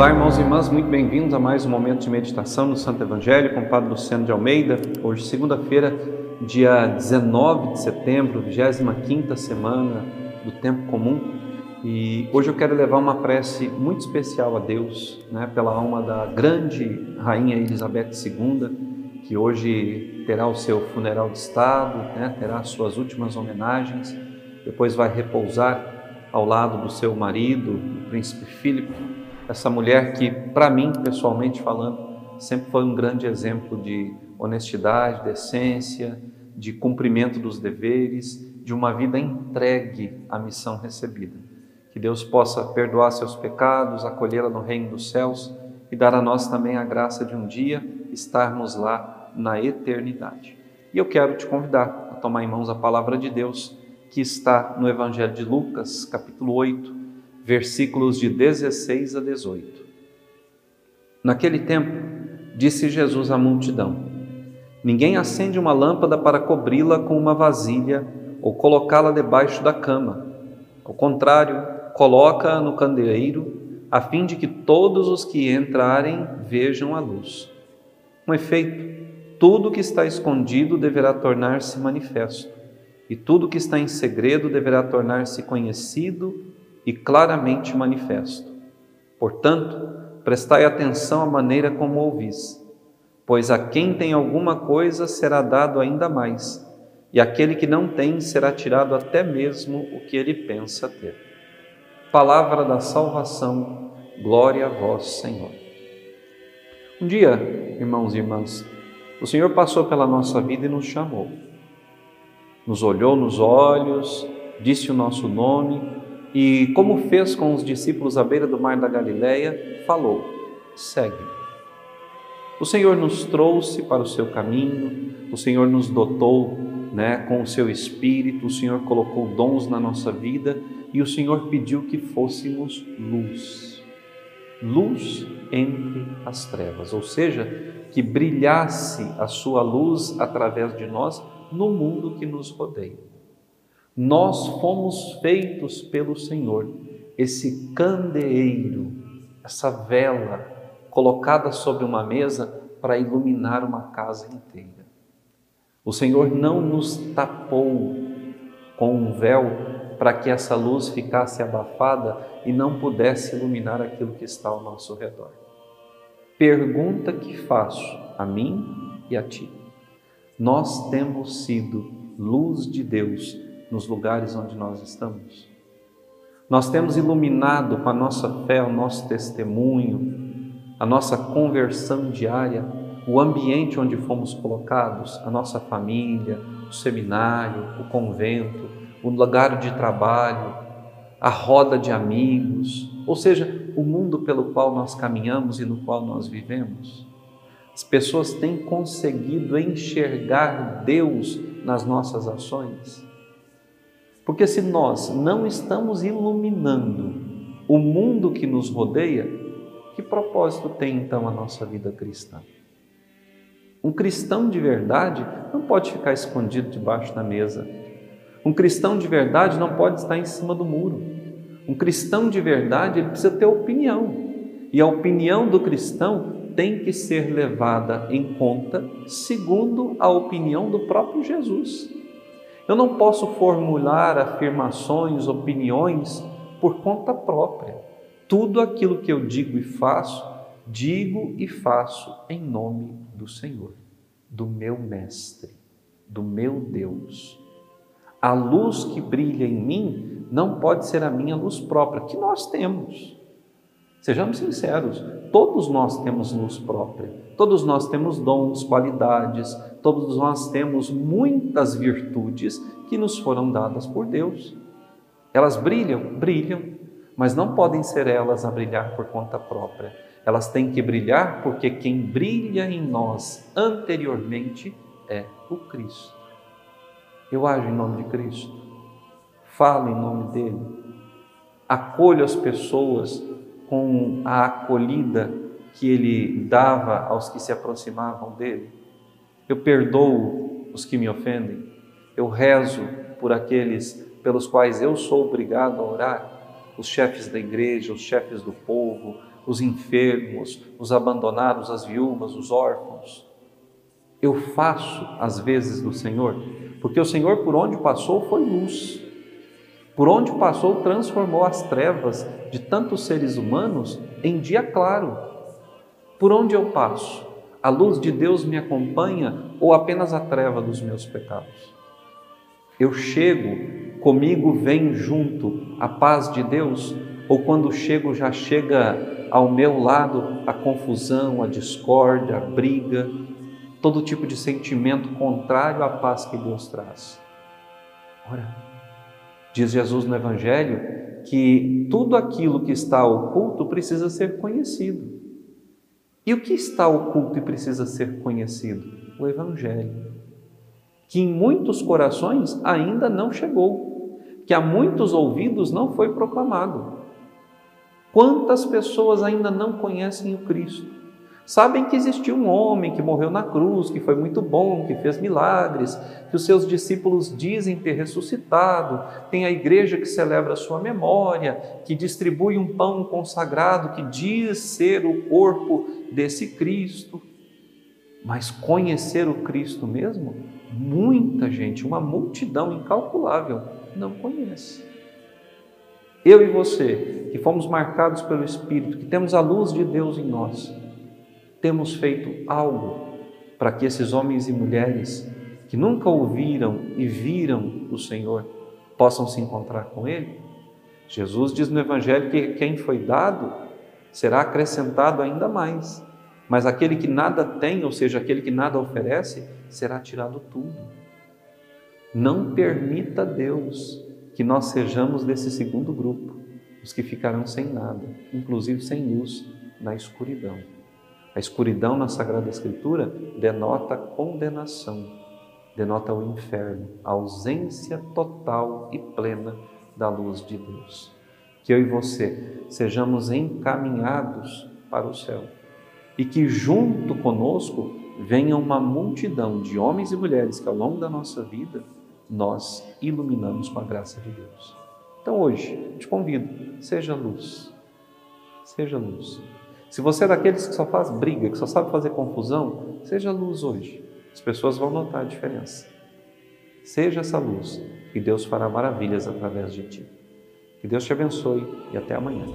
Olá, irmãos e irmãs, muito bem-vindos a mais um momento de meditação no Santo Evangelho com o Padre Luciano de Almeida. Hoje, segunda-feira, dia 19 de setembro, 25 semana do Tempo Comum. E hoje eu quero levar uma prece muito especial a Deus, né, pela alma da grande Rainha Elizabeth II, que hoje terá o seu funeral de Estado, né, terá suas últimas homenagens, depois vai repousar ao lado do seu marido, o príncipe Philip essa mulher que, para mim, pessoalmente falando, sempre foi um grande exemplo de honestidade, decência, de cumprimento dos deveres, de uma vida entregue à missão recebida. Que Deus possa perdoar seus pecados, acolhê-la no reino dos céus e dar a nós também a graça de um dia estarmos lá na eternidade. E eu quero te convidar a tomar em mãos a palavra de Deus que está no Evangelho de Lucas, capítulo 8, versículos de 16 a 18. Naquele tempo, disse Jesus à multidão: Ninguém acende uma lâmpada para cobri-la com uma vasilha ou colocá-la debaixo da cama. Ao contrário, coloca-a no candeeiro, a fim de que todos os que entrarem vejam a luz. Com efeito, tudo que está escondido deverá tornar-se manifesto, e tudo que está em segredo deverá tornar-se conhecido e claramente manifesto. Portanto, prestai atenção à maneira como ouvis, pois a quem tem alguma coisa será dado ainda mais, e aquele que não tem será tirado até mesmo o que ele pensa ter. Palavra da salvação, glória a vós, Senhor. Um dia, irmãos e irmãs, o Senhor passou pela nossa vida e nos chamou. Nos olhou nos olhos, disse o nosso nome e, como fez com os discípulos à beira do mar da Galileia, falou: segue. O Senhor nos trouxe para o seu caminho, o Senhor nos dotou né, com o seu espírito, o Senhor colocou dons na nossa vida e o Senhor pediu que fôssemos luz. Luz entre as trevas, ou seja, que brilhasse a sua luz através de nós no mundo que nos rodeia. Nós fomos feitos pelo Senhor, esse candeeiro, essa vela colocada sobre uma mesa para iluminar uma casa inteira. O Senhor não nos tapou com um véu para que essa luz ficasse abafada e não pudesse iluminar aquilo que está ao nosso redor. Pergunta que faço a mim e a ti. Nós temos sido luz de Deus nos lugares onde nós estamos. Nós temos iluminado com a nossa fé, o nosso testemunho, a nossa conversão diária, o ambiente onde fomos colocados, a nossa família, o seminário, o convento, o lugar de trabalho, a roda de amigos, ou seja, o mundo pelo qual nós caminhamos e no qual nós vivemos. As pessoas têm conseguido enxergar Deus nas nossas ações. Porque se nós não estamos iluminando o mundo que nos rodeia, que propósito tem então a nossa vida cristã? Um cristão de verdade não pode ficar escondido debaixo da mesa. Um cristão de verdade não pode estar em cima do muro. Um cristão de verdade ele precisa ter opinião. E a opinião do cristão tem que ser levada em conta segundo a opinião do próprio Jesus. Eu não posso formular afirmações, opiniões por conta própria. Tudo aquilo que eu digo e faço, digo e faço em nome do Senhor, do meu Mestre, do meu Deus. A luz que brilha em mim não pode ser a minha luz própria, que nós temos. Sejamos sinceros, todos nós temos luz própria, todos nós temos dons, qualidades, todos nós temos muitas virtudes que nos foram dadas por Deus. Elas brilham, brilham, mas não podem ser elas a brilhar por conta própria. Elas têm que brilhar porque quem brilha em nós anteriormente é o Cristo. Eu ajo em nome de Cristo, falo em nome dele, acolho as pessoas com a acolhida que ele dava aos que se aproximavam dele. Eu perdoo os que me ofendem. Eu rezo por aqueles pelos quais eu sou obrigado a orar, os chefes da igreja, os chefes do povo, os enfermos, os abandonados, as viúvas, os órfãos. Eu faço as vezes do Senhor, porque o Senhor, por onde passou, foi luz. Por onde passou, transformou as trevas de tantos seres humanos em dia claro. Por onde eu passo, a luz de Deus me acompanha ou apenas a treva dos meus pecados? Eu chego, comigo vem junto a paz de Deus, ou quando chego já chega ao meu lado a confusão, a discórdia, a briga, todo tipo de sentimento contrário à paz que Deus traz? Ora, diz Jesus no Evangelho que tudo aquilo que está oculto precisa ser conhecido. E o que está oculto e precisa ser conhecido? O Evangelho que em muitos corações ainda não chegou, que a muitos ouvidos não foi proclamado. Quantas pessoas ainda não conhecem o Cristo? Sabem que existiu um homem que morreu na cruz, que foi muito bom, que fez milagres, que os seus discípulos dizem ter ressuscitado, tem a igreja que celebra a sua memória, que distribui um pão consagrado que diz ser o corpo desse Cristo. Mas conhecer o Cristo mesmo? muita gente, uma multidão incalculável, não conhece. Eu e você, que fomos marcados pelo Espírito, que temos a luz de Deus em nós, temos feito algo para que esses homens e mulheres que nunca ouviram e viram o Senhor possam se encontrar com Ele? Jesus diz no Evangelho que quem foi dado será acrescentado ainda mais. Mas aquele que nada tem, ou seja, aquele que nada oferece, será tirado tudo. Não permita Deus que nós sejamos desse segundo grupo, os que ficarão sem nada, inclusive sem luz, na escuridão. A escuridão na Sagrada Escritura denota condenação, denota o inferno, a ausência total e plena da luz de Deus. Que eu e você sejamos encaminhados para o céu e que junto conosco venha uma multidão de homens e mulheres que ao longo da nossa vida nós iluminamos com a graça de Deus. Então hoje, te convido, seja luz. Seja luz. Se você é daqueles que só faz briga, que só sabe fazer confusão, seja luz hoje. As pessoas vão notar a diferença. Seja essa luz e Deus fará maravilhas através de ti. Que Deus te abençoe e até amanhã.